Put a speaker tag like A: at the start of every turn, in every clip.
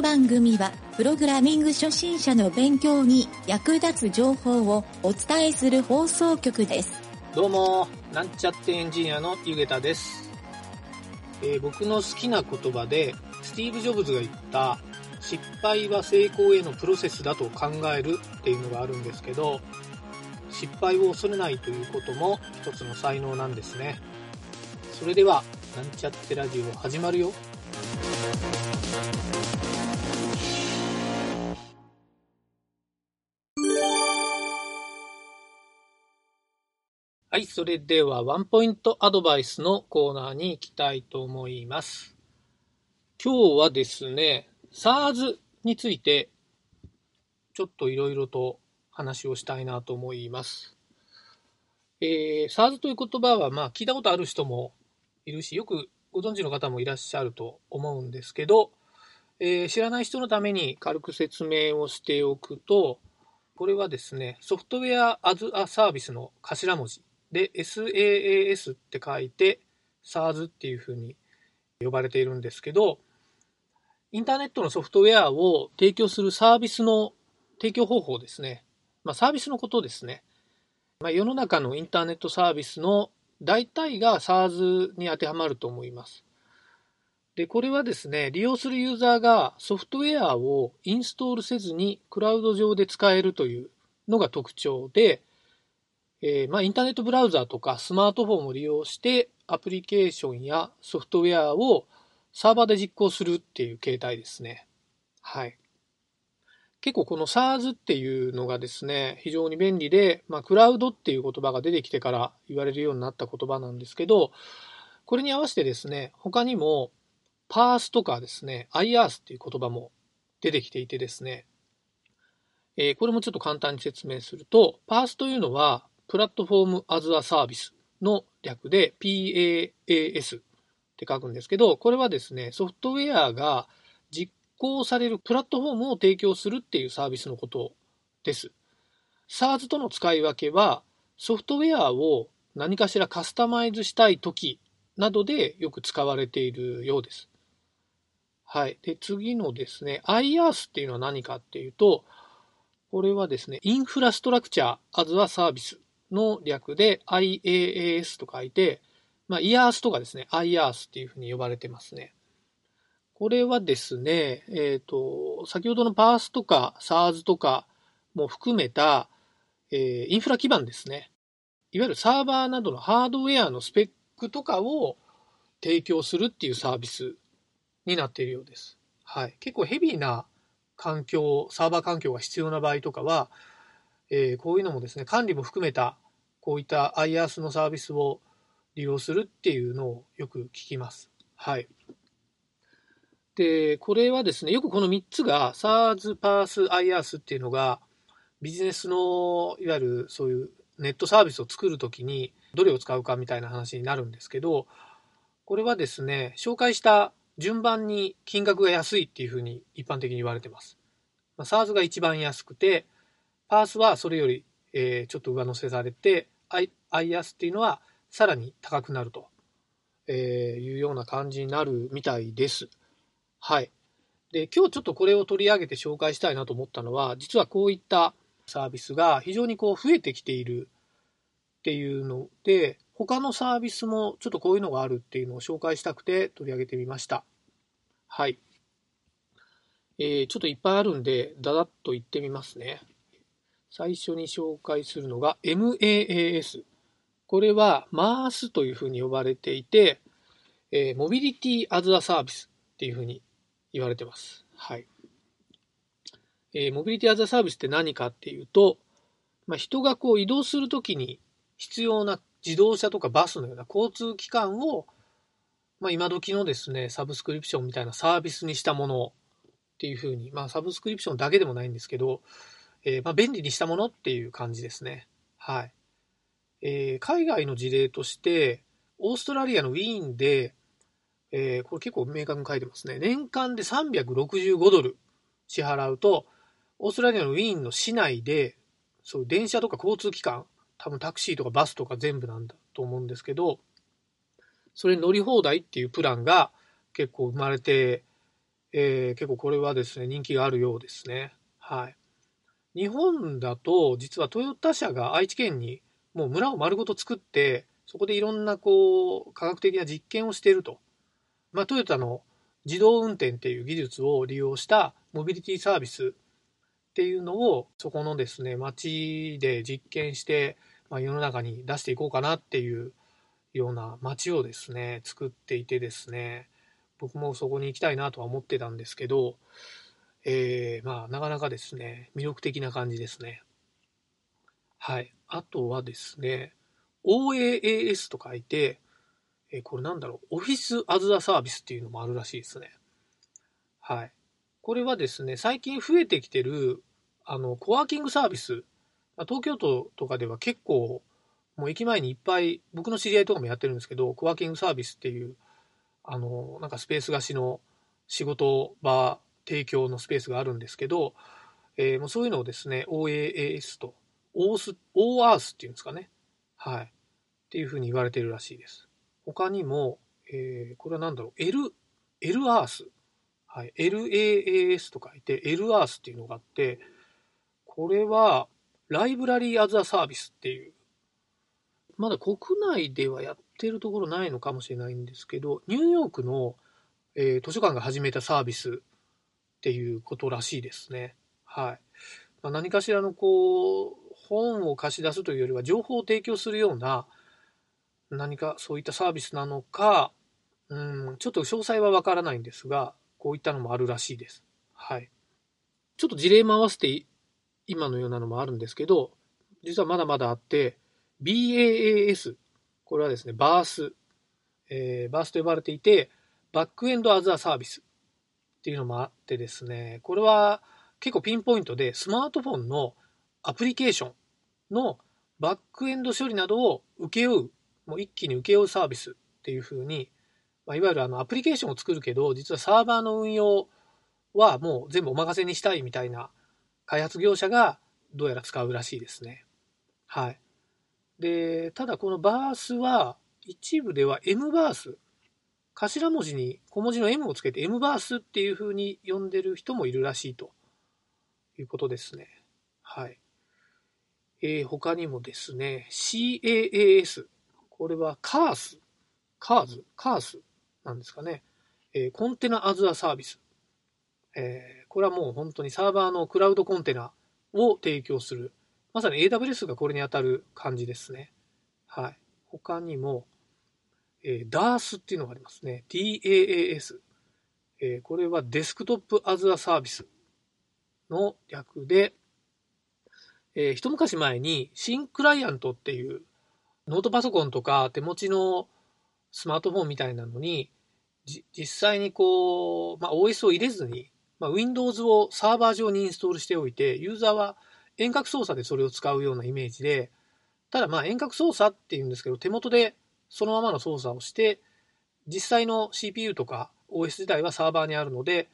A: の番組は、プログラミング初心者の勉強に役立つ情報をお伝えする放送局です。
B: どうも、なんちゃってエンジニアのゆげたです、えー僕の好きな言葉で、スティーブ・ジョブズが言った、失敗は成功へのプロセスだと考えるっていうのがあるんですけど、失敗を恐れないということも一つの才能なんですね。それでは、なんちゃってラジオ始まるよ。はい、それではワンポイントアドバイスのコーナーに行きたいと思います。今日はですね、SARS についてちょっといろいろと話をしたいなと思います。えー、SARS という言葉はまあ聞いたことある人もいるし、よくご存知の方もいらっしゃると思うんですけど、えー知らない人のために軽く説明をしておくと、これはですね、ソフトウェア as a Service の頭文字で SaaS って書いて SARS っていうふうに呼ばれているんですけど、インターネットのソフトウェアを提供するサービスの提供方法ですね。まあ、サービスのことですね。まあ、世の中のインターネットサービスの大体が SARS に当てはまると思います。で、これはですね、利用するユーザーがソフトウェアをインストールせずにクラウド上で使えるというのが特徴で、えーまあ、インターネットブラウザとかスマートフォンを利用してアプリケーションやソフトウェアをサーバーで実行するっていう形態ですね。はい。結構この SARS っていうのがですね、非常に便利で、まあ、クラウドっていう言葉が出てきてから言われるようになった言葉なんですけど、これに合わせてですね、他にも PARS とかですね、IaaS っていう言葉も出てきていてですね、えーこれもちょっと簡単に説明すると、PARS というのは、プラットフォーム as a Service の略で PAAS って書くんですけど、これはですね、ソフトウェアが実行されるプラットフォームを提供するっていうサービスのことです。SARS との使い分けは、ソフトウェアを何かしらカスタマイズしたいときなどでよく使われているようです。はい。で、次のですね、IaaS っていうのは何かっていうと、これはですね、インフラストラクチャー as a Service の略で IaaS と書いて、まあ、IaaS とかですね、IaaS っていうふうに呼ばれてますね。これはですね、えっ、と、先ほどの PARS とか SARS とかも含めた、えーインフラ基盤ですね。いわゆるサーバーなどのハードウェアのスペックとかを提供するっていうサービスになっているようです。はい。結構ヘビーな環境、サーバー環境が必要な場合とかは、えーこういうのもですね、管理も含めた、こういった IaaS のサービスを利用するっていうのをよく聞きます。はい。で、これはですね、よくこの3つが SARS、PARS、IaaS っていうのが、ビジネスの、いわゆるそういうネットサービスを作るときに、どれを使うかみたいな話になるんですけど、これはですね、紹介した順番に金額が安いっていうふうに一般的に言われてます。ま、SARS が一番安くて、PARS はそれより、えーちょっと上乗せされて、I- IaaS っていうのはさらに高くなると、えーいうような感じになるみたいです。はい。で、今日ちょっとこれを取り上げて紹介したいなと思ったのは、実はこういったサービスが非常にこう増えてきているっていうので、他のサービスもちょっとこういうのがあるっていうのを紹介したくて取り上げてみました。はい。えーちょっといっぱいあるんで、だだっと言ってみますね。最初に紹介するのが MAAS。これは MAAS というふうに呼ばれていて、モビリティアズアサービスっていうふうに言われてます。はい。えモビリティアズアサービスって何かっていうと、まあ、人がこう移動するときに必要な自動車とかバスのような交通機関を、まあ、今時のですね、サブスクリプションみたいなサービスにしたものっていうふうに、まあ、サブスクリプションだけでもないんですけど、えーまあ、便利にしたものっていう感じですね。はい。えー海外の事例として、オーストラリアのウィーンで、えーこれ結構明確に書いてますね。年間で365ドル支払うと、オーストラリアのウィーンの市内で、そう電車とか交通機関、多分タクシーとかバスとか全部なんだと思うんですけど、それに乗り放題っていうプランが結構生まれてえー、結構これはですね、人気があるようですね。はい。日本だと、実はトヨタ社が愛知県にもう村を丸ごと作って、そこでいろんなこう、科学的な実験をしていると。まあ、トヨタの自動運転っていう技術を利用したモビリティサービスっていうのを、そこのですね、街で実験して、まあ、世の中に出していこうかなっていうような街をですね、作っていてですね、僕もそこに行きたいなとは思ってたんですけど、えー、まあ、なかなかですね、魅力的な感じですね。はい。あとはですね、OAAS と書いて、えー、これなんだろう、オフィスアズアサービスっていうのもあるらしいですね。はい。これはですね、最近増えてきてる、あの、コワーキングサービス、東京都とかでは結構、もう駅前にいっぱい、僕の知り合いとかもやってるんですけど、コワーキングサービスっていう、あの、なんかスペース貸しの仕事場提供のスペースがあるんですけど、えー、もうそういうのをですね、OAAS と、オース、オーアースっていうんですかね。はい。っていうふうに言われてるらしいです。他にも、えー、これは何だろう、L、L アース。はい。LAAS と書いて、L アースっていうのがあって、これは、ライブラリーアザサービスっていう、まだ国内ではやってるところないのかもしれないんですけど、ニューヨークの、えー、図書館が始めたサービスっていうことらしいですね。はい。まあ、何かしらのこう、本を貸し出すというよりは情報を提供するような何かそういったサービスなのか、うん、ちょっと詳細はわからないんですが、こういったのもあるらしいです。はい。ちょっと事例も合わせて今のようなのもあるんですけど、実はまだまだあって、BAAS、これはですね、バース、えー、バースと呼ばれていて、バックエンドアザーサービスっていうのもあってですね、これは結構ピンポイントでスマートフォンのアプリケーションのバックエンド処理などを請け負う、もう一気に請け負うサービスっていうふうに、まあ、いわゆるあのアプリケーションを作るけど、実はサーバーの運用はもう全部お任せにしたいみたいな開発業者がどうやら使うらしいですね。はい。で、ただこのバースは一部では M バース頭文字に小文字の M をつけて M バースっていう風に呼んでる人もいるらしいということですね。はい。えー、他にもですね、CAAS。これはカース。カーズカースなんですかね。えー、コンテナアズアサービス。えー、これはもう本当にサーバーのクラウドコンテナを提供する。まさに AWS がこれに当たる感じですね。はい。他にも、えー、DAS っていうのがありますね。DAAS。えー、これはデスクトップアズアサービスの略で、えー、一昔前に新クライアントっていうノートパソコンとか手持ちのスマートフォンみたいなのに実際にこう、まあ、OS を入れずに、まあ、Windows をサーバー上にインストールしておいてユーザーは遠隔操作でそれを使うようなイメージでただまあ遠隔操作っていうんですけど手元でそのままの操作をして、実際の CPU とか OS 自体はサーバーにあるので、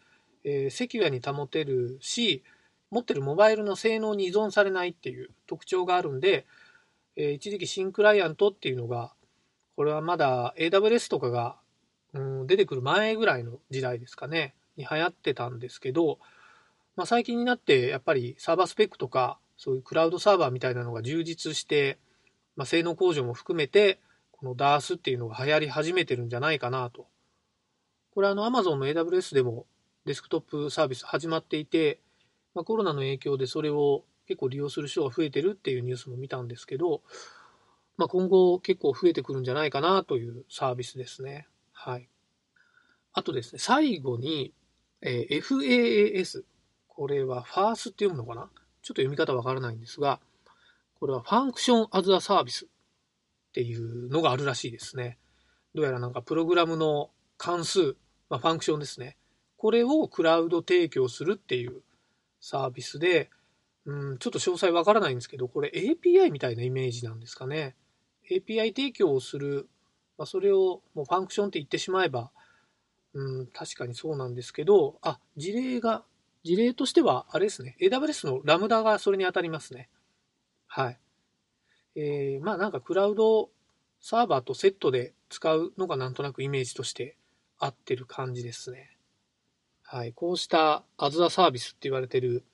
B: えー、セキュアに保てるし、持ってるモバイルの性能に依存されないっていう特徴があるんで、えー、一時期新クライアントっていうのが、これはまだ AWS とかが、うん、出てくる前ぐらいの時代ですかね、に流行ってたんですけど、まあ、最近になってやっぱりサーバースペックとか、そういうクラウドサーバーみたいなのが充実して、まあ、性能向上も含めて、この DAS っていうのが流行り始めてるんじゃないかなと。これあの Amazon の AWS でもデスクトップサービス始まっていて、まあ、コロナの影響でそれを結構利用する人が増えてるっていうニュースも見たんですけど、まあ、今後結構増えてくるんじゃないかなというサービスですね。はい。あとですね、最後に、えー、FAAS。これはファースって読むのかな？ちょっと読み方わからないんですが、これはファンクションアズアサービスっていうのがあるらしいですね。どうやらなんかプログラムの関数、まあ、ファンクションですね。これをクラウド提供するっていうサービスで、うん、ちょっと詳細わからないんですけど、これ API みたいなイメージなんですかね。API 提供をする、まあ、それをもうファンクションって言ってしまえば、うん、確かにそうなんですけど、あ、事例が、事例としては、あれですね。AWS のラムダがそれに当たりますね。はい。えー、まあなんかクラウドサーバーとセットで使うのがなんとなくイメージとして合ってる感じですね。はい、こうしたアズアサービスって言われてる、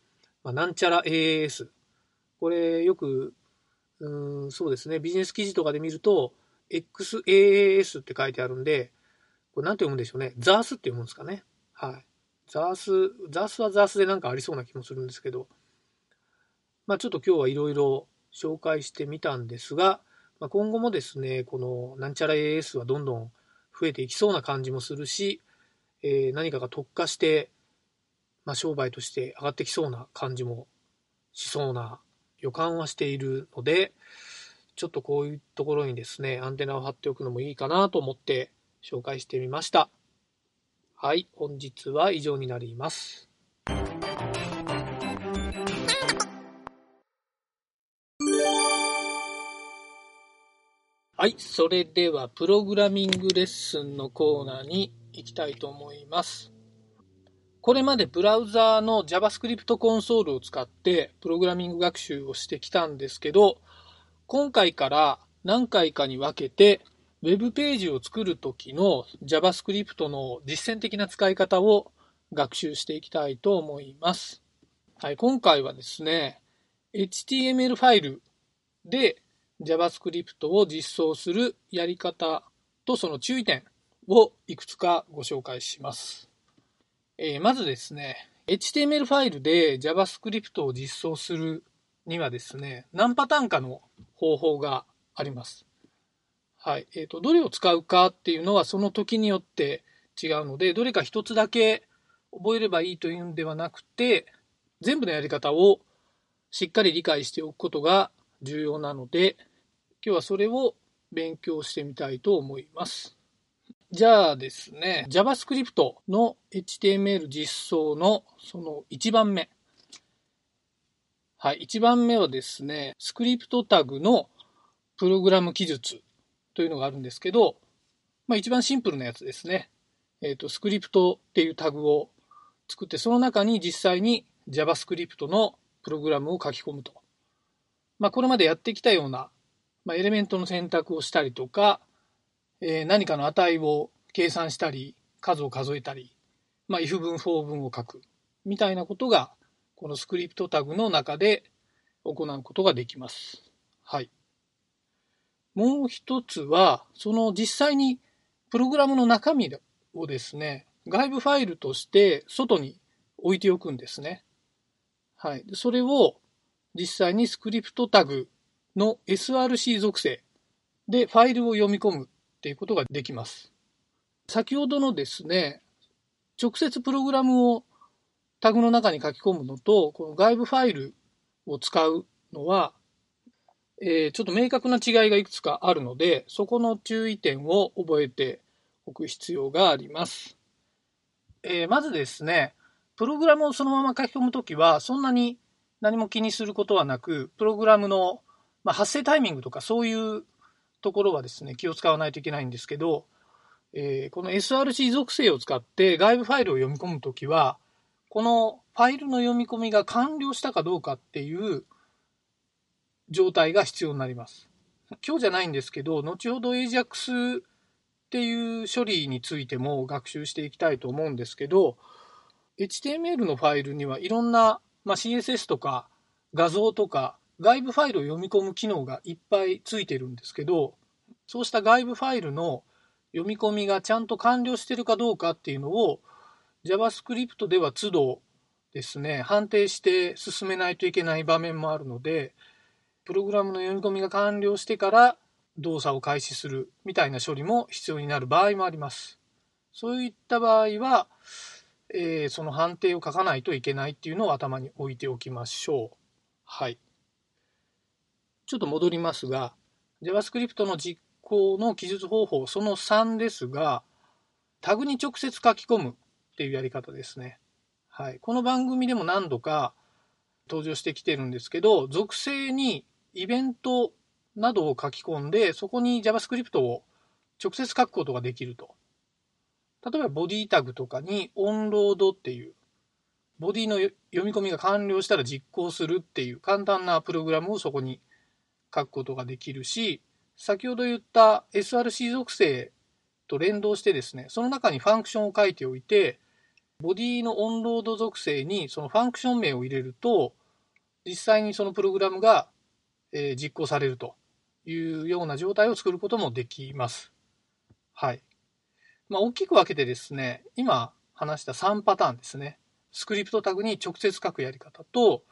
B: まあ、なんちゃら AAS。これよく、うん、そうですね、ビジネス記事とかで見ると、XAAS って書いてあるんで、これなんて読むんでしょうね。ザースって読むんですかね。はい。ザース、ザースはザースでなんかありそうな気もするんですけど、まあちょっと今日はいろいろ紹介してみたんですが、まあ、今後もですね、このなんちゃら AS はどんどん増えていきそうな感じもするし、えー、何かが特化して、まあ、商売として上がってきそうな感じもしそうな予感はしているので、ちょっとこういうところにですね、アンテナを張っておくのもいいかなと思って紹介してみました。はい、本日は以上になります。はい、それではプログラミングレッスンのコーナーに行きたいと思います。これまでブラウザーの JavaScript コンソールを使ってプログラミング学習をしてきたんですけど、今回から何回かに分けて Web ページを作るときの JavaScript の実践的な使い方を学習していきたいと思います。はい、今回はですね、HTML ファイルで JavaScript を実装するやり方とその注意点をいくつかご紹介します。えー、まずですね、HTML ファイルで JavaScript を実装するにはですね、何パターンかの方法があります。はい。えっ、ー、と、どれを使うかっていうのはその時によって違うので、どれか一つだけ覚えればいいというんではなくて、全部のやり方をしっかり理解しておくことが重要なので、今日はそれを勉強してみたいと思います。じゃあですね、JavaScript の HTML 実装のその1番目。はい、1番目はですね、スクリプトタグのプログラム記述というのがあるんですけど、まあ一番シンプルなやつですね。えっ、ー、と、スクリプトっていうタグを作って、その中に実際に JavaScript のプログラムを書き込むと。まあこれまでやってきたようなまあ、エレメントの選択をしたりとか、えー、何かの値を計算したり、数を数えたり、まあ、if 文、for 文を書く、みたいなことが、このスクリプトタグの中で行うことができます。はい。もう一つは、その実際にプログラムの中身をですね、外部ファイルとして外に置いておくんですね。はい。それを実際にスクリプトタグの SRC 属性でファイルを読み込むっていうことができます。先ほどのですね、直接プログラムをタグの中に書き込むのと、この外部ファイルを使うのは、えー、ちょっと明確な違いがいくつかあるので、そこの注意点を覚えておく必要があります。えー、まずですね、プログラムをそのまま書き込むときは、そんなに何も気にすることはなく、プログラムのまあ、発生タイミングとかそういうところはですね、気を使わないといけないんですけど、えー、この SRC 属性を使って外部ファイルを読み込むときは、このファイルの読み込みが完了したかどうかっていう状態が必要になります。今日じゃないんですけど、後ほど AJAX っていう処理についても学習していきたいと思うんですけど、HTML のファイルにはいろんな、まあ、CSS とか画像とか外部ファイルを読み込む機能がいっぱいついてるんですけど、そうした外部ファイルの読み込みがちゃんと完了してるかどうかっていうのを JavaScript では都度ですね、判定して進めないといけない場面もあるので、プログラムの読み込みが完了してから動作を開始するみたいな処理も必要になる場合もあります。そういった場合は、えー、その判定を書かないといけないっていうのを頭に置いておきましょう。はい。ちょっと戻りますが、JavaScript の実行の記述方法、その3ですが、タグに直接書き込むっていうやり方ですね。はい。この番組でも何度か登場してきてるんですけど、属性にイベントなどを書き込んで、そこに JavaScript を直接書くことができると。例えば、ボディタグとかにオンロードっていう、ボディの読み込みが完了したら実行するっていう簡単なプログラムをそこに書くことができるし、先ほど言った SRC 属性と連動してですね、その中にファンクションを書いておいて、ボディのオンロード属性にそのファンクション名を入れると、実際にそのプログラムが、実行されるというような状態を作ることもできます。はい。まあ、大きく分けてですね、今話した3パターンですね。スクリプトタグに直接書くやり方と、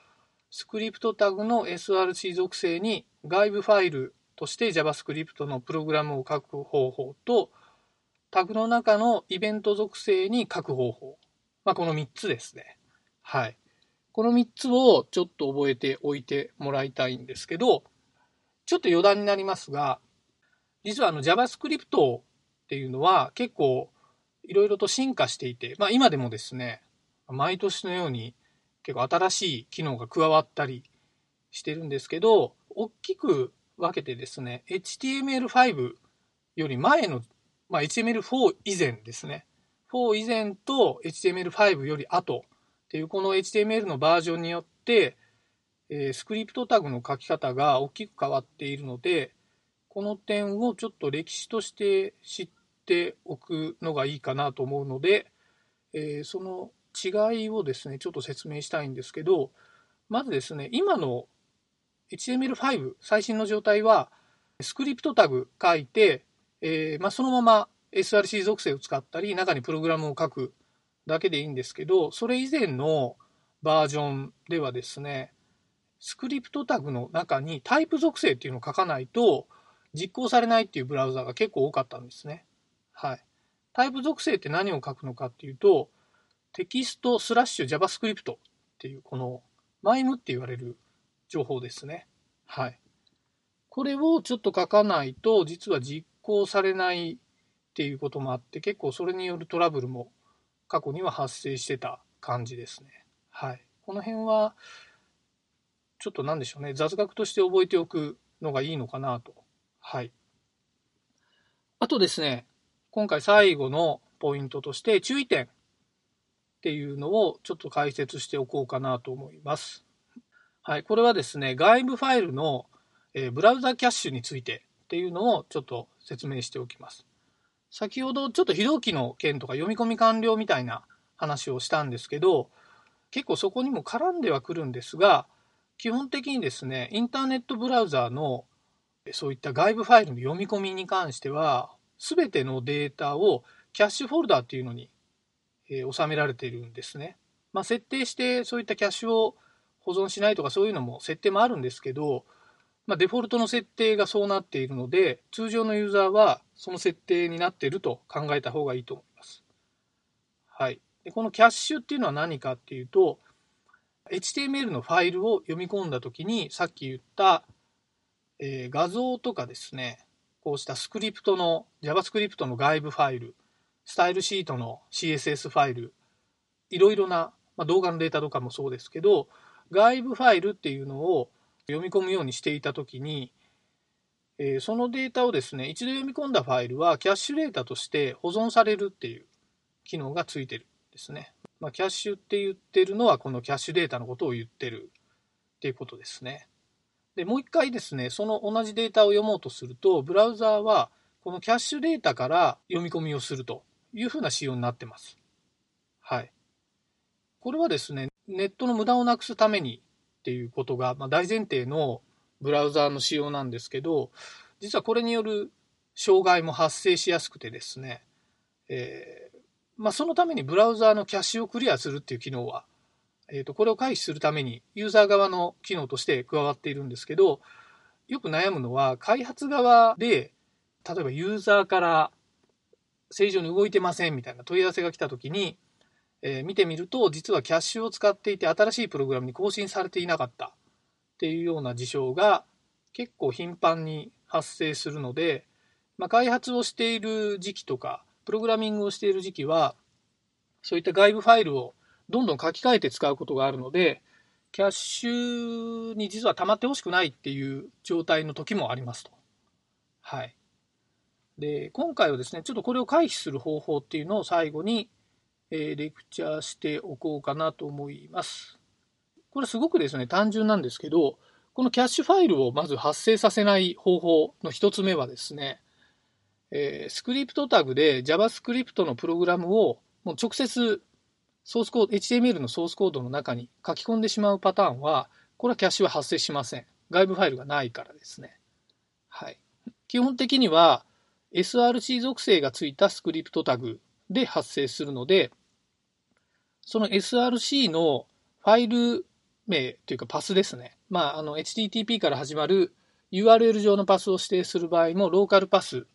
B: スクリプトタグの SRC 属性に外部ファイルとして JavaScript のプログラムを書く方法と、タグの中のイベント属性に書く方法。まあ、この3つですね。はい。この3つをちょっと覚えておいてもらいたいんですけど、ちょっと余談になりますが、実はあの JavaScript っていうのは結構いろいろと進化していて、まあ今でもですね、毎年のように結構新しい機能が加わったりしてるんですけど、大きく分けてですね、HTML5 より前の、まあ、HTML4 以前ですね。4以前と HTML5 より後っていうこの HTML のバージョンによって、え、スクリプトタグの書き方が大きく変わっているので、この点をちょっと歴史として知っておくのがいいかなと思うので、えー、その違いをですね、ちょっと説明したいんですけど、まずですね、今の HTML5 最新の状態は、スクリプトタグ書いて、えー、まあ、そのまま SRC 属性を使ったり、中にプログラムを書くだけでいいんですけど、それ以前のバージョンではですね、スクリプトタグの中にタイプ属性っていうのを書かないと実行されないっていうブラウザが結構多かったんですね。はい。タイプ属性って何を書くのかっていうと、テキストスラッシュ JavaScript っていうこの MIME って言われる情報ですね。はい。これをちょっと書かないと実は実行されないっていうこともあって結構それによるトラブルも過去には発生してた感じですね。はい。この辺はちょっと何でしょうね雑学として覚えておくのがいいのかなと。はい。あとですね今回最後のポイントとして注意点っていうのをちょっと解説しておこうかなと思います。はい、これはですね、外部ファイルの、えブラウザキャッシュについてっていうのをちょっと説明しておきます。先ほどちょっと非同期の件とか読み込み完了みたいな話をしたんですけど、結構そこにも絡んではくるんですが、基本的にですね、インターネットブラウザーのそういった外部ファイルの読み込みに関しては、全てのデータをキャッシュフォルダーっていうのにえー、収められているんですね。まあ、設定してそういったキャッシュを保存しないとかそういうのも設定もあるんですけど、まあ、デフォルトの設定がそうなっているので通常のユーザーはその設定になっていると考えた方がいいと思います。はい、でこのキャッシュっていうのは何かっていうと HTML のファイルを読み込んだ時にさっき言った、えー、画像とかですねこうしたスクリプトの JavaScript の外部ファイルスタイルシートの CSS ファイル、いろいろな、まあ、動画のデータとかもそうですけど、外部ファイルっていうのを読み込むようにしていたときに、えー、そのデータをですね、一度読み込んだファイルはキャッシュデータとして保存されるっていう機能がついてるんですね。まあ、キャッシュって言ってるのはこのキャッシュデータのことを言ってるっていうことですね。で、もう一回ですね、その同じデータを読もうとすると、ブラウザーはこのキャッシュデータから読み込みをするというふうな仕様になってます。はい。これはですね、ネットの無駄をなくすためにっていうことが、まあ、大前提のブラウザーの仕様なんですけど、実はこれによる障害も発生しやすくてですね、えー、まあ、そのためにブラウザーのキャッシュをクリアするっていう機能は、えー、とこれを回避するためにユーザー側の機能として加わっているんですけど、よく悩むのは開発側で、例えばユーザーから正常に動いてませんみたいな問い合わせが来た時に、えー、見てみると実はキャッシュを使っていて新しいプログラムに更新されていなかったっていうような事象が結構頻繁に発生するので、まあ、開発をしている時期とかプログラミングをしている時期はそういった外部ファイルをどんどん書き換えて使うことがあるのでキャッシュに実は溜まってほしくないっていう状態の時もありますと。はい。で、今回はですね、ちょっとこれを回避する方法っていうのを最後に、えー、レクチャーしておこうかなと思います。これすごくですね、単純なんですけど、このキャッシュファイルをまず発生させない方法の一つ目はですね、えー、スクリプトタグで JavaScript のプログラムをもう直接ソースコード、HTML のソースコードの中に書き込んでしまうパターンは、これはキャッシュは発生しません。外部ファイルがないからですね。はい。基本的には SRC 属性がついたスクリプトタグで発生するので、その SRC のファイル名というかパスですね。まあ、あの HTTP から始まる URL 上のパスを指定する場合もローカルパス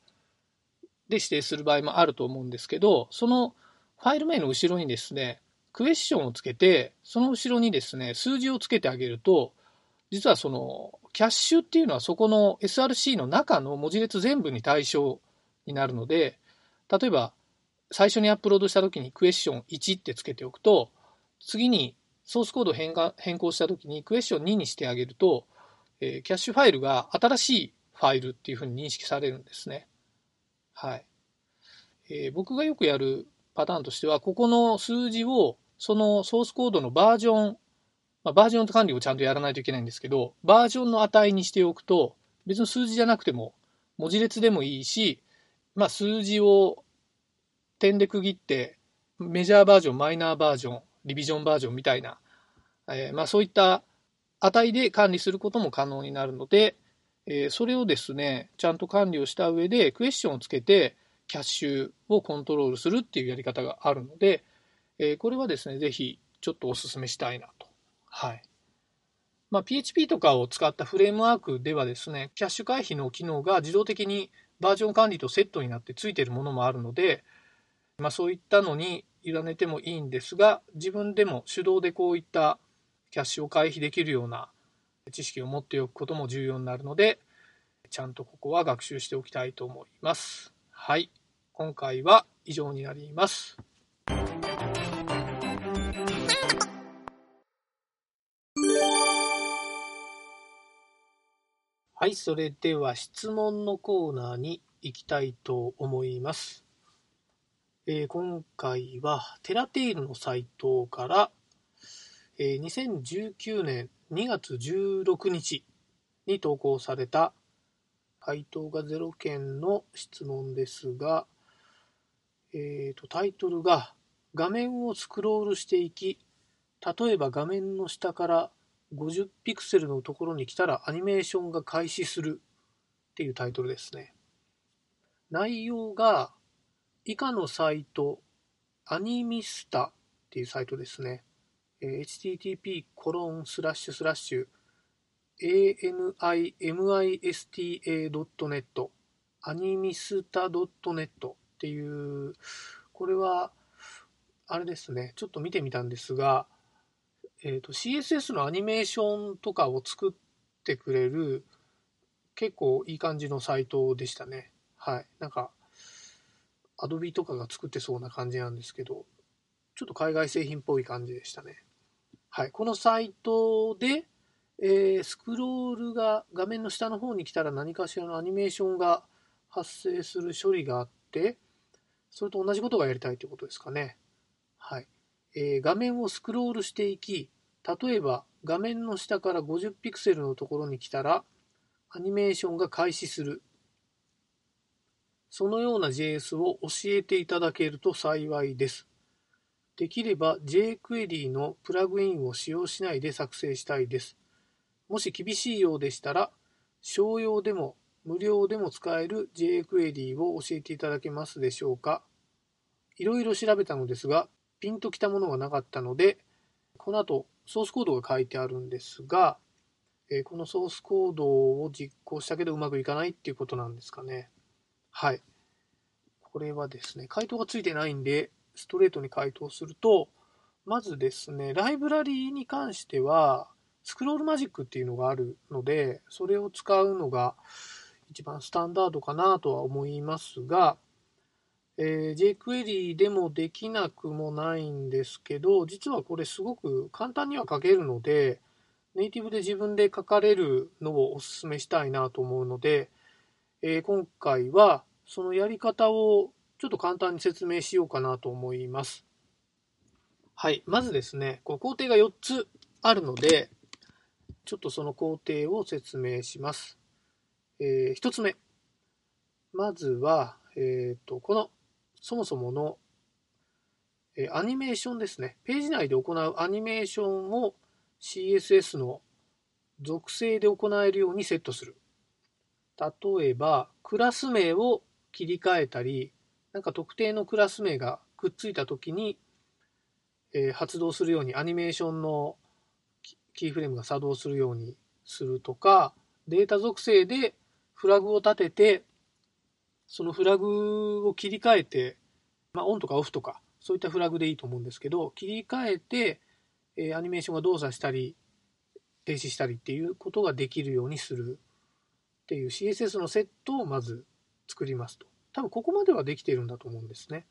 B: で指定する場合もあると思うんですけど、そのファイル名の後ろにですね、クエスチョンをつけて、その後ろにですね、数字をつけてあげると、実はそのキャッシュっていうのはそこの SRC の中の文字列全部に対象になるので、例えば最初にアップロードした時にクエスチョン1ってつけておくと、次にソースコードを変更した時にクエスチョン2にしてあげると、えー、キャッシュファイルが新しいファイルっていうふうに認識されるんですね。はい。えー、僕がよくやるパターンとしては、ここの数字をそのソースコードのバージョン、まあ、バージョン管理をちゃんとやらないといけないんですけど、バージョンの値にしておくと、別の数字じゃなくても、文字列でもいいし、まあ、数字を点で区切って、メジャーバージョン、マイナーバージョン、リビジョンバージョンみたいな、えー、まあ、そういった値で管理することも可能になるので、えー、それをですね、ちゃんと管理をした上で、クエスチョンをつけて、キャッシュをコントロールするっていうやり方があるので、えー、これはですね、ぜひちょっとお勧めしたいなと。はい。まあ、PHP とかを使ったフレームワークではですね、キャッシュ回避の機能が自動的にバージョン管理とセットになってついてるものもあるので、まあ、そういったのに委ねてもいいんですが、自分でも手動でこういったキャッシュを回避できるような知識を持っておくことも重要になるので、ちゃんとここは学習しておきたいと思います。はい。今回は以上になります。はい、それでは質問のコーナーに行きたいと思います。えー、今回はテラテイルのサイトから、えー、2019年2月16日に投稿された回答が0件の質問ですが、えーと、タイトルが画面をスクロールしていき例えば画面の下から50ピクセルのところに来たらアニメーションが開始するっていうタイトルですね。内容が以下のサイト、アニミスタっていうサイトですね。http コロンスラッシュスラッシュ animista.net アニミスタ .net っていうこれはあれですねちょっと見てみたんですがえーと、CSS のアニメーションとかを作ってくれる結構いい感じのサイトでしたね。はい。なんか、Adobe とかが作ってそうな感じなんですけど、ちょっと海外製品っぽい感じでしたね。はい。このサイトで、えー、スクロールが画面の下の方に来たら何かしらのアニメーションが発生する処理があって、それと同じことがやりたいということですかね。はい。えー、画面をスクロールしていき、例えば画面の下から50ピクセルのところに来たらアニメーションが開始する。そのような JS を教えていただけると幸いです。できれば jQuery のプラグインを使用しないで作成したいです。もし厳しいようでしたら、商用でも無料でも使える jQuery を教えていただけますでしょうか。いろいろ調べたのですが、ピンときたものがなかったので、この後ソースコードが書いてあるんですが、えー、このソースコードを実行したけどうまくいかないっていうことなんですかね。はい。これはですね、回答がついてないんで、ストレートに回答すると、まずですね、ライブラリーに関しては、スクロールマジックっていうのがあるので、それを使うのが一番スタンダードかなとは思いますが、えー、jQuery でもできなくもないんですけど、実はこれすごく簡単には書けるので、ネイティブで自分で書かれるのをお勧めしたいなと思うので、えー、今回はそのやり方をちょっと簡単に説明しようかなと思います。はい。まずですね、こう工程が4つあるので、ちょっとその工程を説明します。えー、1つ目。まずは、えっ、ー、と、このそもそもの、えアニメーションですね。ページ内で行うアニメーションを CSS の属性で行えるようにセットする。例えば、クラス名を切り替えたり、なんか特定のクラス名がくっついたときに、え、発動するようにアニメーションのキーフレームが作動するようにするとか、データ属性でフラグを立てて、そのフラグを切り替えて、まあ、オンとかオフとか、そういったフラグでいいと思うんですけど、切り替えて、えー、アニメーションが動作したり、停止したりっていうことができるようにするっていう CSS のセットをまず作りますと。多分ここまではできているんだと思うんですね。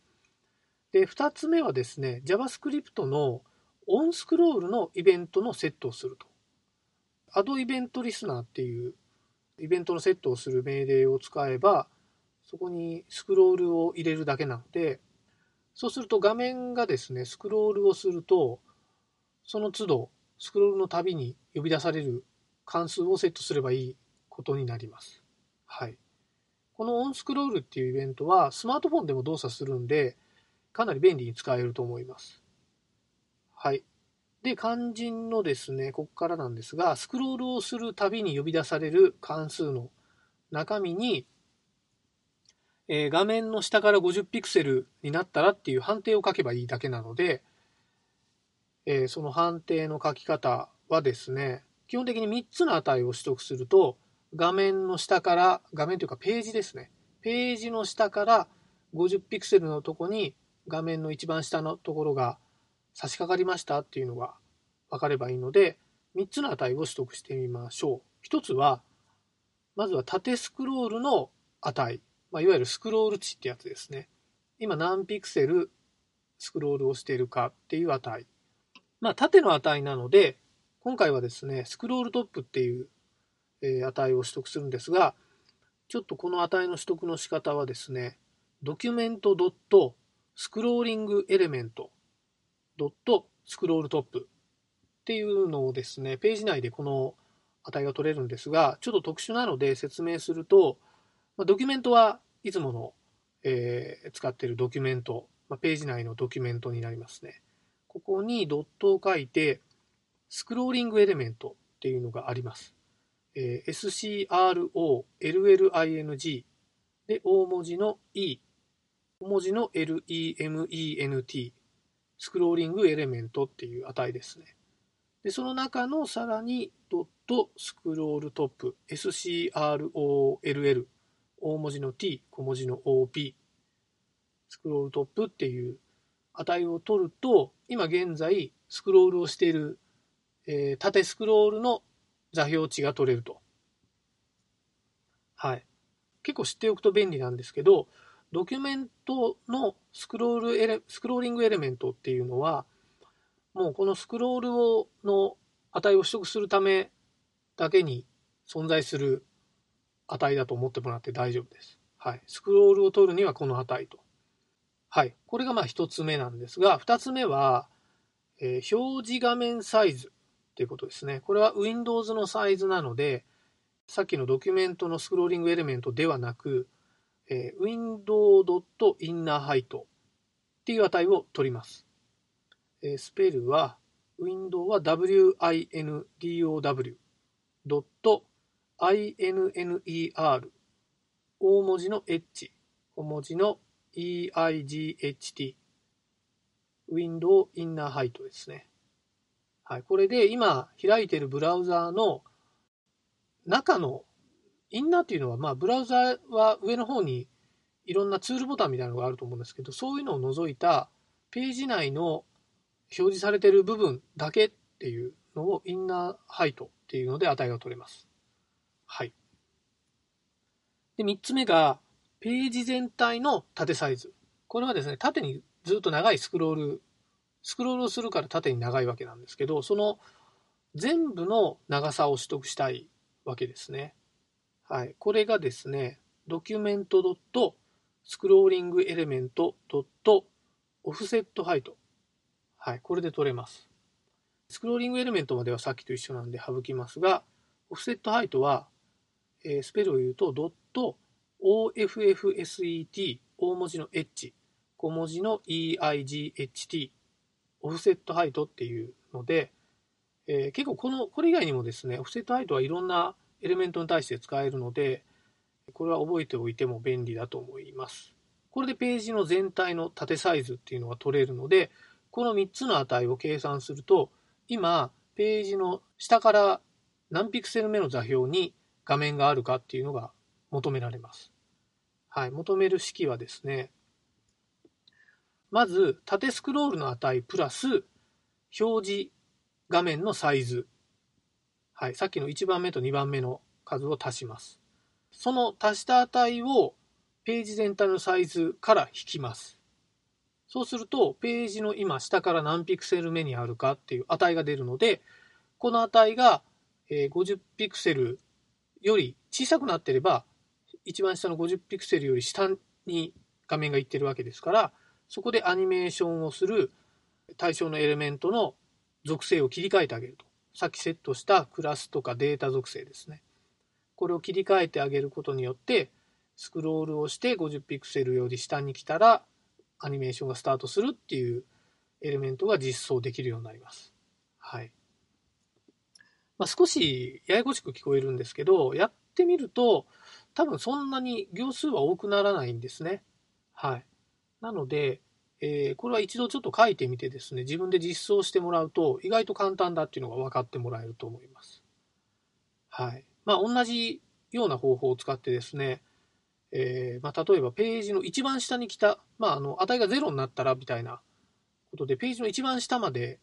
B: で、2つ目はですね、JavaScript のオンスクロールのイベントのセットをすると。アドイベントリスナーっていうイベントのセットをする命令を使えば、そこにスクロールを入れるだけなので、そうすると画面がですね、スクロールをすると、その都度、スクロールのたびに呼び出される関数をセットすればいいことになります。はい。このオンスクロールっていうイベントはスマートフォンでも動作するんで、かなり便利に使えると思います。はい。で、肝心のですね、ここからなんですが、スクロールをするたびに呼び出される関数の中身に、えー、画面の下から50ピクセルになったらっていう判定を書けばいいだけなので、えー、その判定の書き方はですね、基本的に3つの値を取得すると、画面の下から、画面というかページですね。ページの下から50ピクセルのとこに画面の一番下のところが差し掛かりましたっていうのが分かればいいので、3つの値を取得してみましょう。1つは、まずは縦スクロールの値。まあ、いわゆるスクロール値ってやつですね。今何ピクセルスクロールをしているかっていう値。まあ、縦の値なので、今回はですね、スクロールトップっていうえ値を取得するんですが、ちょっとこの値の取得の仕方はですね、ドキュメントドットスクローリングエレメントドットスクロールトップっていうのをですね、ページ内でこの値が取れるんですが、ちょっと特殊なので説明すると、まドキュメントはいつもの、えー、使っているドキュメント、まページ内のドキュメントになりますね。ここにドットを書いて、スクローリングエレメントっていうのがあります。えー、SCROLLING で大文字の E、大文字の LEMENT、スクローリングエレメントっていう値ですね。で、その中のさらにドットスクロールトップ、SCROLL、大文字の T、小文字の OP、スクロールトップっていう値を取ると、今現在スクロールをしている、えー、縦スクロールの座標値が取れると。はい。結構知っておくと便利なんですけど、ドキュメントのスクロールエレ、スクローリングエレメントっていうのは、もうこのスクロールをの値を取得するためだけに存在する値だと思ってもらって大丈夫です。はい。スクロールを取るにはこの値と。はい。これがまあ一つ目なんですが、二つ目は、えー、表示画面サイズっていうことですね。これは Windows のサイズなので、さっきのドキュメントのスクローリングエレメントではなく、えー、window.innerHeight っていう値を取ります。えー、スペルは、window は window.innerHeight inner 大文字の h 小文字の eight window inner height ですね。はい、これで今開いているブラウザーの中のインナーっていうのは、まあ、ブラウザーは上の方にいろんなツールボタンみたいなのがあると思うんですけど、そういうのを除いたページ内の表示されている部分だけっていうのをインナーハイトっていうので値が取れます。はい。で、3つ目が、ページ全体の縦サイズ。これはですね、縦にずっと長いスクロールスクロールをするから縦に長いわけなんですけど、その全部の長さを取得したいわけですね。はい。これがですね、ドキュメントドットスクローリングエレメントドットオフセットハイト。はい。これで取れます。スクローリングエレメントまではさっきと一緒なんで省きますが、オフセットハイトは、えー、スペルを言うと、ドット OFFSET 大文字の H 小文字の EIGHT、オフセットハイトっていうので、えー、結構この、これ以外にもですね、オフセットハイトはいろんなエレメントに対して使えるので、これは覚えておいても便利だと思います。これでページの全体の縦サイズっていうのが取れるので、この3つの値を計算すると、今、ページの下から何ピクセル目の座標に画面があるかっていうのが求められます。はい、求める式はですね、まず縦スクロールの値プラス表示画面のサイズ。はい、さっきの1番目と2番目の数を足します。その足した値をページ全体のサイズから引きます。そうすると、ページの今下から何ピクセル目にあるかっていう値が出るので、この値が50ピクセルより小さくなっていれば、一番下の50ピクセルより下に画面がいってるわけですから、そこでアニメーションをする対象のエレメントの属性を切り替えてあげると。さっきセットしたクラスとかデータ属性ですね。これを切り替えてあげることによって、スクロールをして50ピクセルより下に来たらアニメーションがスタートするっていうエレメントが実装できるようになります。はい。まあ、少しややこしく聞こえるんですけど、やってみると多分そんなに行数は多くならないんですね。はい。なので、えー、これは一度ちょっと書いてみてですね、自分で実装してもらうと意外と簡単だっていうのが分かってもらえると思います。はい。まあ、同じような方法を使ってですね、えー、まあ、例えばページの一番下に来た、まあ、あの値が0になったらみたいなことで、ページの一番下まで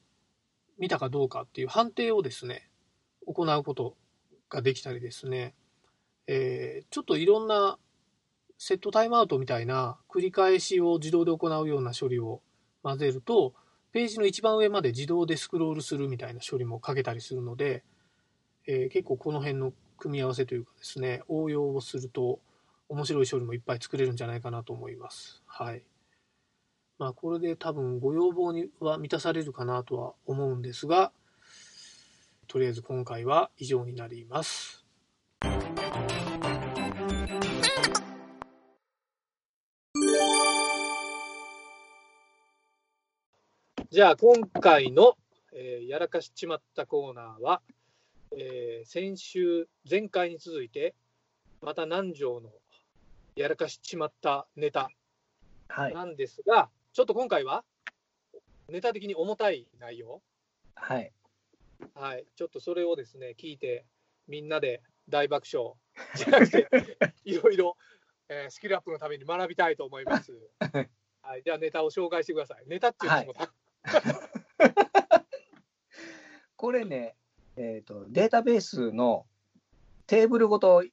B: 見たかどうかっていう判定をですね、行うことができたりですね、えー、ちょっといろんなセットタイムアウトみたいな繰り返しを自動で行うような処理を混ぜると、ページの一番上まで自動でスクロールするみたいな処理もかけたりするので、えー、結構この辺の組み合わせというかですね、応用をすると面白い処理もいっぱい作れるんじゃないかなと思います。はい。まあこれで多分ご要望には満たされるかなとは思うんですが、とりあえず今回は以上になります。じゃあ今回の、えー、やらかしちまったコーナーは、えー、先週、前回に続いて、また南條のやらかしちまったネタなんですが、はい、ちょっと今回はネタ的に重たい内容、
C: はい、
B: はい、ちょっとそれをですね聞いて、みんなで大爆笑。じゃなくて、いろいろ、えー、スキルアップのために学びたいと思います。はい、じゃあネタを紹介してください。ネタっていうのも、はい。
C: これね、えーと、データベースのテーブルごと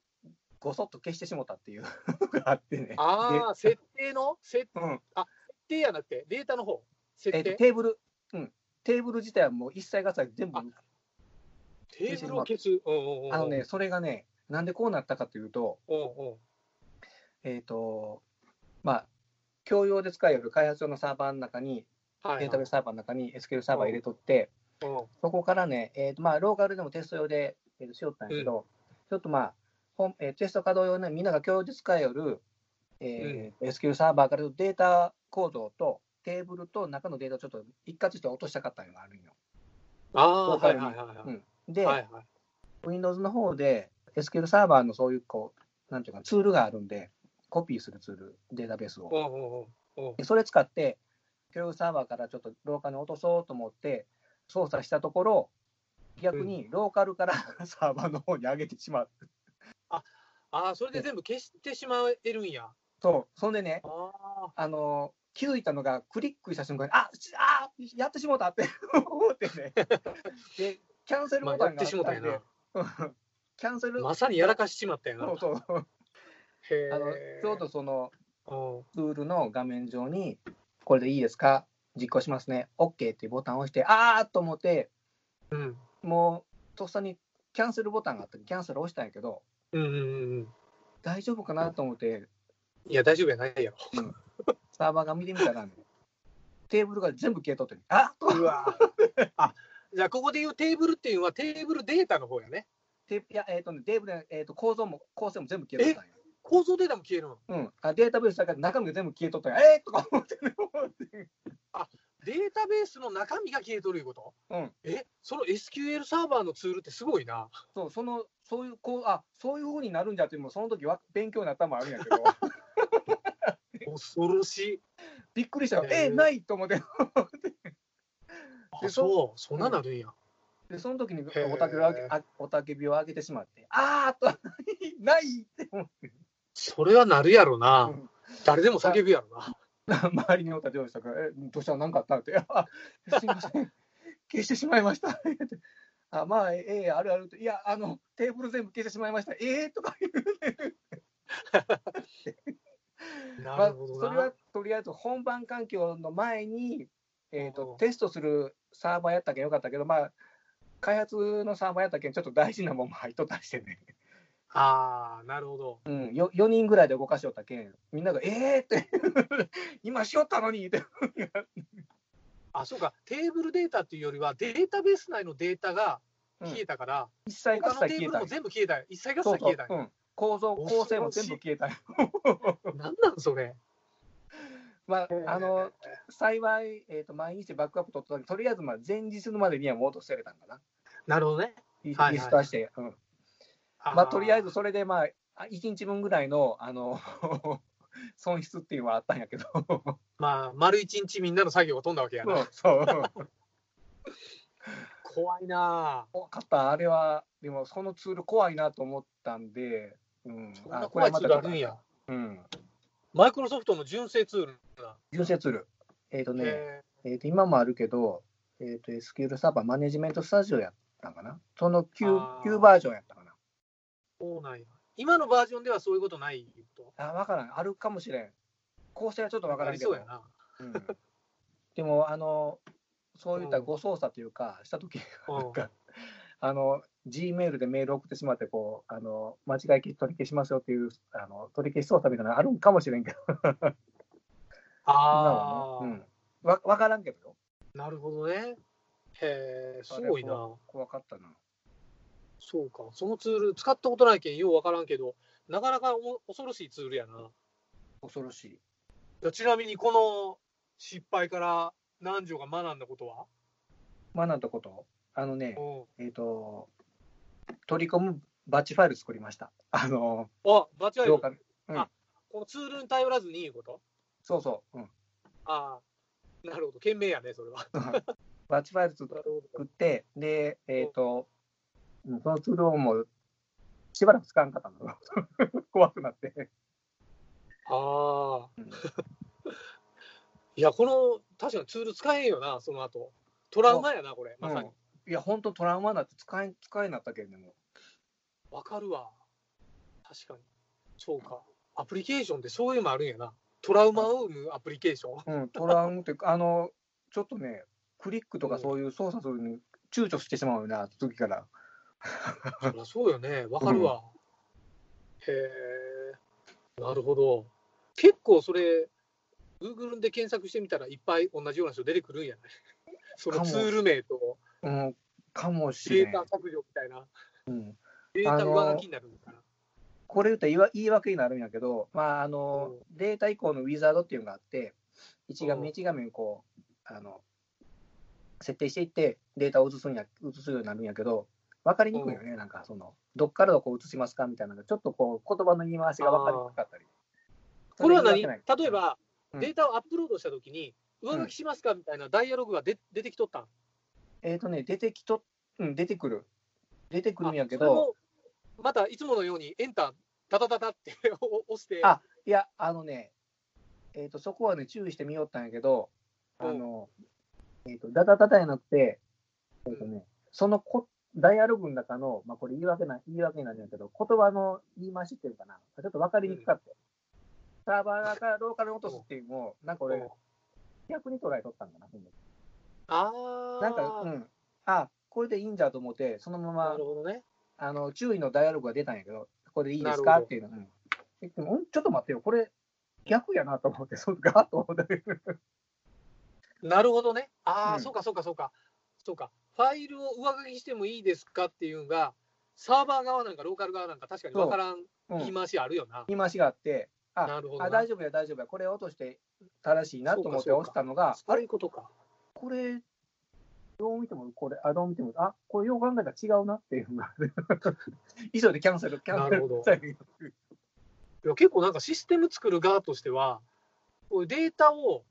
C: ごそっと消してしもたっていうのがあってね。
B: ああ、設定の？設,、うん、あ設定やなくて、データの方。設定、
C: えー、テーブル、うん、テーブル自体はもう一切合切全部
B: テーブルを消す。
C: あのね、それがね、なんでこうなったかというと、えっ、ー、と、まあ、共用で使える開発用のサーバーの中に、データベースサーバーの中に SQL サーバー入れとって、そこからね、えーとまあ、ローカルでもテスト用で、えー、としよったんやけど、うん、ちょっとまあ、本えー、テスト稼働用ね、みんなが共有で使える、えーうん、SQL サーバーからデータ構造とテーブルと中のデータをちょっと一括して落としたかったのがあるんよ。
B: ああ、はいはいはい、はい
C: うん。で、はいはい、Windows の方で SQL サーバーのそういうこう、なんていうか、ツールがあるんで、コピーするツール、データベースを。それ使って、共有サーバーからちょっと廊下に落とそうと思って操作したところ、逆にローカルから サーバーの方に上げてしまう。
B: ああ、それで全部消してしまえるんや。
C: そう、そんでね、あの気づいたのが、クリックした瞬間に、ああやってしもうたって 思ってね、で、キャンセルボタンがあったんで、キャンセル。
B: まさにやらかしちまったよな。
C: そうそう。あのちょうどそのツールの画面上に、これでいいですか？実行しますね。OK っていうボタンを押して、あーと思って、うん、もうとっさにキャンセルボタンがあって、キャンセル押したんやけど、うんうんうん、大丈夫かなと思って、
B: いや、大丈夫やないやろ。うん、
C: サーバーが見てみたら、ね、テーブルが全部消えとって、あ
B: うわあじゃあ、ここでいうテーブルっていうのは、テーブルデータの方やね。
C: いや、えっ、ー、とね、テーブル、えーと、構造も構成も全部消えとったんや。
D: 構造データも消えるの？
C: うんあ。データベースだから中身が全部消えとったら、えー、とか思ってね。
D: あデータベースの中身が消えとるいうこと？
C: うん。
D: えその SQL サーバーのツールってすごいな。
C: そう、その、そういう、こう、あ、そういうふうになるんじゃっていうのも、その時は勉強になったのもあるんやけど、
D: 恐ろしい。
C: びっくりしたえー、ないと思って。
D: あ
C: で
D: そう、そんななるんや。
C: で、その時におたけびをあげあおたけびを上げてしまって、あーっと、ないって思って。
D: それはなるやろな。
C: うん
D: 誰でも叫ぶやろな。
C: 周りにおった上司とか、え、どうした？何かあった？って、あ、すいません、消してしまいました。あ、まあ、ええあるあるって、いや、あの、テーブル全部消してしまいました。ええとか言うまあ。それはとりあえず本番環境の前に、えーと
D: うん
C: テストするサーバーやったけんよかったけど、まあ、開発のサーバーやったけん、ちょっと大事なもんも入っとったりしてね、
D: ああ、なるほど。
C: うん、よ4人ぐらいで動かしよったけん、みんなが、ええって、今しよったのにって、
D: あ、そうか。テーブルデータっていうよりは、データベース内のデータが
C: うん
D: 消えたから、
C: 一切合
D: 他のテーブルも全部消えたよ。一切合
C: そうそう
D: 切消えた、よ。
C: うん、構造、構成も全部消えたんよ
D: なんなんそれ。
C: まあ、あの幸い、えーと、毎日バックアップ取った時とりあえずまあ前日のまでには戻せれたんかな、
D: なるほどね。
C: リストアして。うん。まあ、とりあえずそれで、まあ、1日分ぐらいのあの 損失っていうのはあったんやけど、
D: まあ、丸一日みんなの作業が飛んだわけやな。
C: そう。
D: 怖いな
C: 怖かった、あれは、でもそのツール怖いなと思ったんで、うん、
D: そんな
C: あ
D: 怖いツールある？んや。
C: うん、
D: マイクロソフトの純正ツールだ。
C: 純正ツール、えっ、とね、
D: へ
C: えーと、今もあるけど、えっ、と、SQL サーバーマネジメントスタジオやったんかな、その
D: あ
C: 9,
D: ー
C: 9バージョンやったかな。
D: ーそうなんや。今のバージョンではそういうことないと？
C: あ、わからん、あるかもしれん。構成はちょっとわから
D: あ
C: んけど。
D: りそうやな。
C: うんでも、あの、そういった誤操作というか、したとき、
D: うん
C: あの、G メールでメール送ってしまって、こう、あの、間違い取り消しますよっていう、あの、取り消し操作みたいなのあるんかもしれんけど、今
D: ああ、
C: はね、うん。わ、わからんけどよ。
D: なるほどね。へえ、すごいな。
C: 怖かったな。
D: そうか。そのツール、使ったことないけん、ようわからんけど、なかなかお恐ろしいツールやな。
C: 恐ろしい。
D: ちなみに、この失敗から南條が学んだことは？
C: 学んだこと、あのね、
D: うん
C: えっ、と、取り込むバッチファイル作りました。あの、
D: あ、間違え
C: ロー
D: た。
C: カル。
D: このツールに頼らずにいうこと？
C: そうそう。うん。
D: ああ、なるほど。賢明やね、それは。
C: バッチファイル作。って、で、えっ、と、うんそのツールをもう、しばらく使わんかったの。怖くなって。
D: ああ。
C: うん
D: いや、この、確かにツール使えんよな、その後。トラウマやな、これ、まさに。
C: いや、本当トラウマになって使え、使えなったけんね、も
D: わかるわ。確かに。そうか。アプリケーションってそういうのもあるんやな。トラウマを生むアプリケーション。
C: う。うん、トラウマってあの、ちょっとね、クリックとかそういう操作するのに躊躇してしまうよな、次から。
D: そりゃそうよね。わかるわ。へえ。なるほど。結構それ、Google で検索してみたらいっぱい同じような人出てくるんやないそのツール名と
C: うん、かもしれん。
D: データ。削除みたいな。
C: うん、
D: データ上書きになるのかな。
C: これ言ったら言い言い訳になるんやけど、まあ、あの、データ移行のウィザードっていうのがあって、一画面一画面こう、あの、設定していって、データを移すんや、移すようになるんやけど、分かりにくいよね、なんかその、どっからどこ移しますかみたいなのが、ちょっとこう、言葉の言い回しが分かりにくかったり。
D: これは何？例え、ば、
C: うん。
D: データをアップロードしたときに、上書きしますかみたいなダイアログが出出てきとったん。
C: えっ、とね、出てきと、うん、出てくる。出てくるんやけど、
D: もまたいつものようにエンター、タタタタって 押して、
C: あいや、あのね、えっ、と、そこはね、注意してみよったんやけど、あの、えっ、と、ダダダダじゃなくて、えっ、とね、そのこダイアログの中の、まあ、これ言い訳な、言い訳になるんやけど、言葉の言い回しっていうかな、ちょっと分かりにくかった。サーバー側からローカルに落とすっていうのを、なんか俺
D: うん、
C: 逆に捉えとったんだな、その時
D: あー
C: なんか、うん、あ、これでいいんじゃと思って、そのまま
D: なる、ほどね。
C: あの、注意のダイアログが出たんやけど、これでいいですか？っていうの。うんでもうんちょっと待ってよ、これ、逆やなと思って、そうガーッと思って。
D: なるほどね。ああ、
C: うん
D: そうかそうかそうか。そうか。ファイルを上書きしてもいいですかっていうのが、サーバー側なんかローカル側なんか確かに分からん言い回しあるよな。
C: 言い回しがあって、あなるほどあ大丈夫や、大丈夫や、これ落として正しいなと思って押したのが、
D: そういうことか。
C: これ、どう見ても、これ、あ、どう見ても、あ、これよう考えたら違うなっていうのが、以上でキャンセル、キャンセル。なるほど。
D: いや結構なんかシステム作る側としては、こうデータを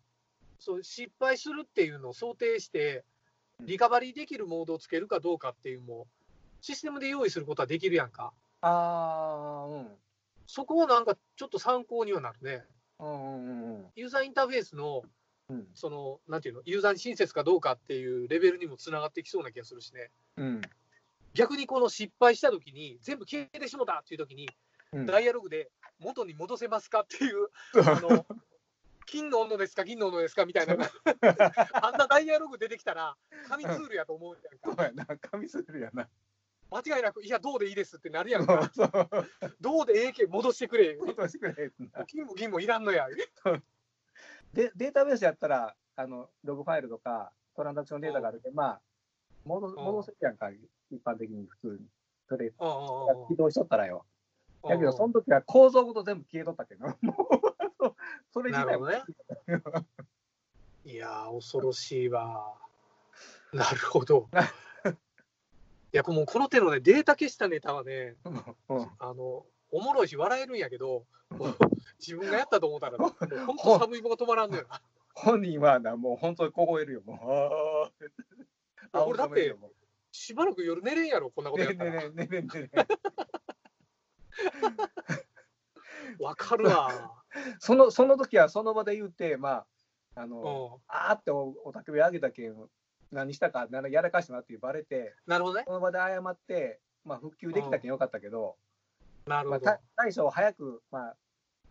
D: そう失敗するっていうのを想定して、リカバリーできるモードをつけるかどうかっていうのも、システムで用意することはできるやんか。
C: ああ、うん。
D: そこはなんかちょっと参考にはなるね。
C: うんうんうん、
D: ユーザーインターフェースの、うん、その、なんていうの、ユーザーに親切かどうかっていうレベルにもつながってきそうな気がするしね。
C: うん、
D: 逆にこの失敗したときに、全部消えてしもたっていうときに、うん、ダイアログで元に戻せますかっていう、あの金の温度ですか、銀の温度ですかみたいな、あんなダイアログ出てきたら、紙ツールやと思う
C: やんか。そうやな、紙ツールやな。
D: 間違いなく、いや、どうでいいですってなるやんか。どうでええけ戻してくれ。
C: 戻してくれ。
D: 金も銀もいらんのや。
C: でデータベースやったら、あのログファイルとかトランザクションデータがあるけど、まあ、戻戻せるやんか、一般的に普通に。それ、起動しとったらよ。だけど、その時は構造ごと全部消えとったけど、それ自体も、
D: ね、いや恐ろしいわ。なるほど。いや、もうこの手のね、データ消したネタはね、うん、あの、おもろいし笑えるんやけど、自分がやったと思ったら、本当寒い棒が止まらんのよな。
C: 本人はな、もう本当に凍えるよ、も
D: う。あ俺だって、しばらく夜寝れんやろ、こんなことやったら。ねねねねねわかるわ。
C: そのその時はその場で言って、まあ、あの、あーっておおたけび上げたけん、何したか、やらかしたなってバレて、
D: なるほどね。
C: その場で謝って、まあ、復旧できたけんよかったけど、
D: なるほど。
C: まあ、対処を早く、まあ、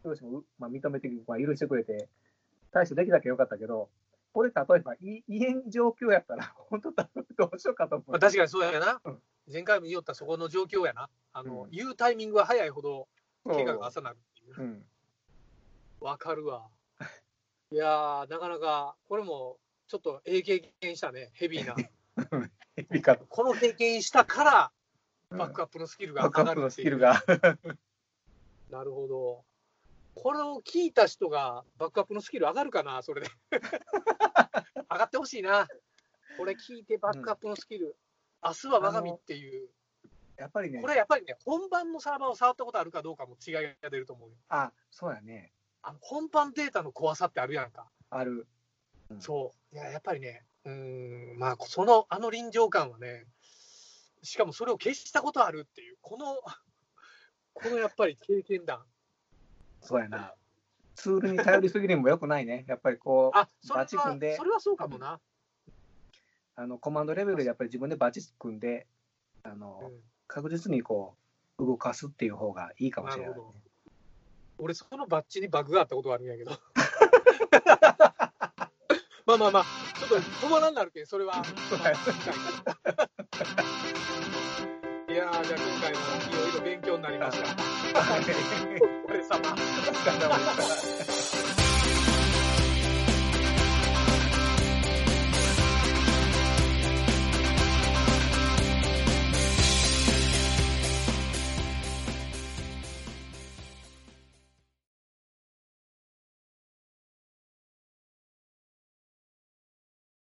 C: どうしても、まあ、認めて、まあ、許してくれて、対処できたけんよかったけど、これ例えば、い家ん状況やったら、本当だ、どうしようかと思う。まあ、
D: 確かにそうやな。うん、前回も言おったそこの状況やな。あの、うん、言うタイミングは早いほど、怪我が浅なるっていう。わ、うん、かるわ。いやなかなか、これも、ちょっとええ経験したね、ヘビーな。ヘビーかこの経験したから、バックアップのスキルが上がるっていう。なるほど。これを聞いた人がバックアップのスキル上がるかな、それで。上がってほしいな。これ聞いてバックアップのスキル、うん、明日は我が身っていう。
C: やっぱりね。
D: これやっぱりね、本番のサーバーを触ったことあるかどうかも違いが出ると思うよ。
C: あ、そうやね。
D: あの本番データの怖さってあるやんか。
C: ある。
D: うん、そう。いや、やっぱりね、うん、まあ、その、あの臨場感はね、しかもそれを消したことあるっていう、この、このやっぱり経験談。
C: そうやな。ツールに頼りすぎるのもよくないね。やっぱりこう、
D: あバチ組んで。それはそうかもな。
C: あのコマンドレベルでやっぱり自分でバチ組んで、あの、うん、確実にこう、動かすっていう方がいいかもしれない、ね、
D: 俺、そのバッチにバグがあったことがあるんやけど。まあまあまあ、ちょっと止まらんなるけん、それは。いやー、じゃあ今回もいろいろ勉強になりました。お疲れ様。お疲れ様でした。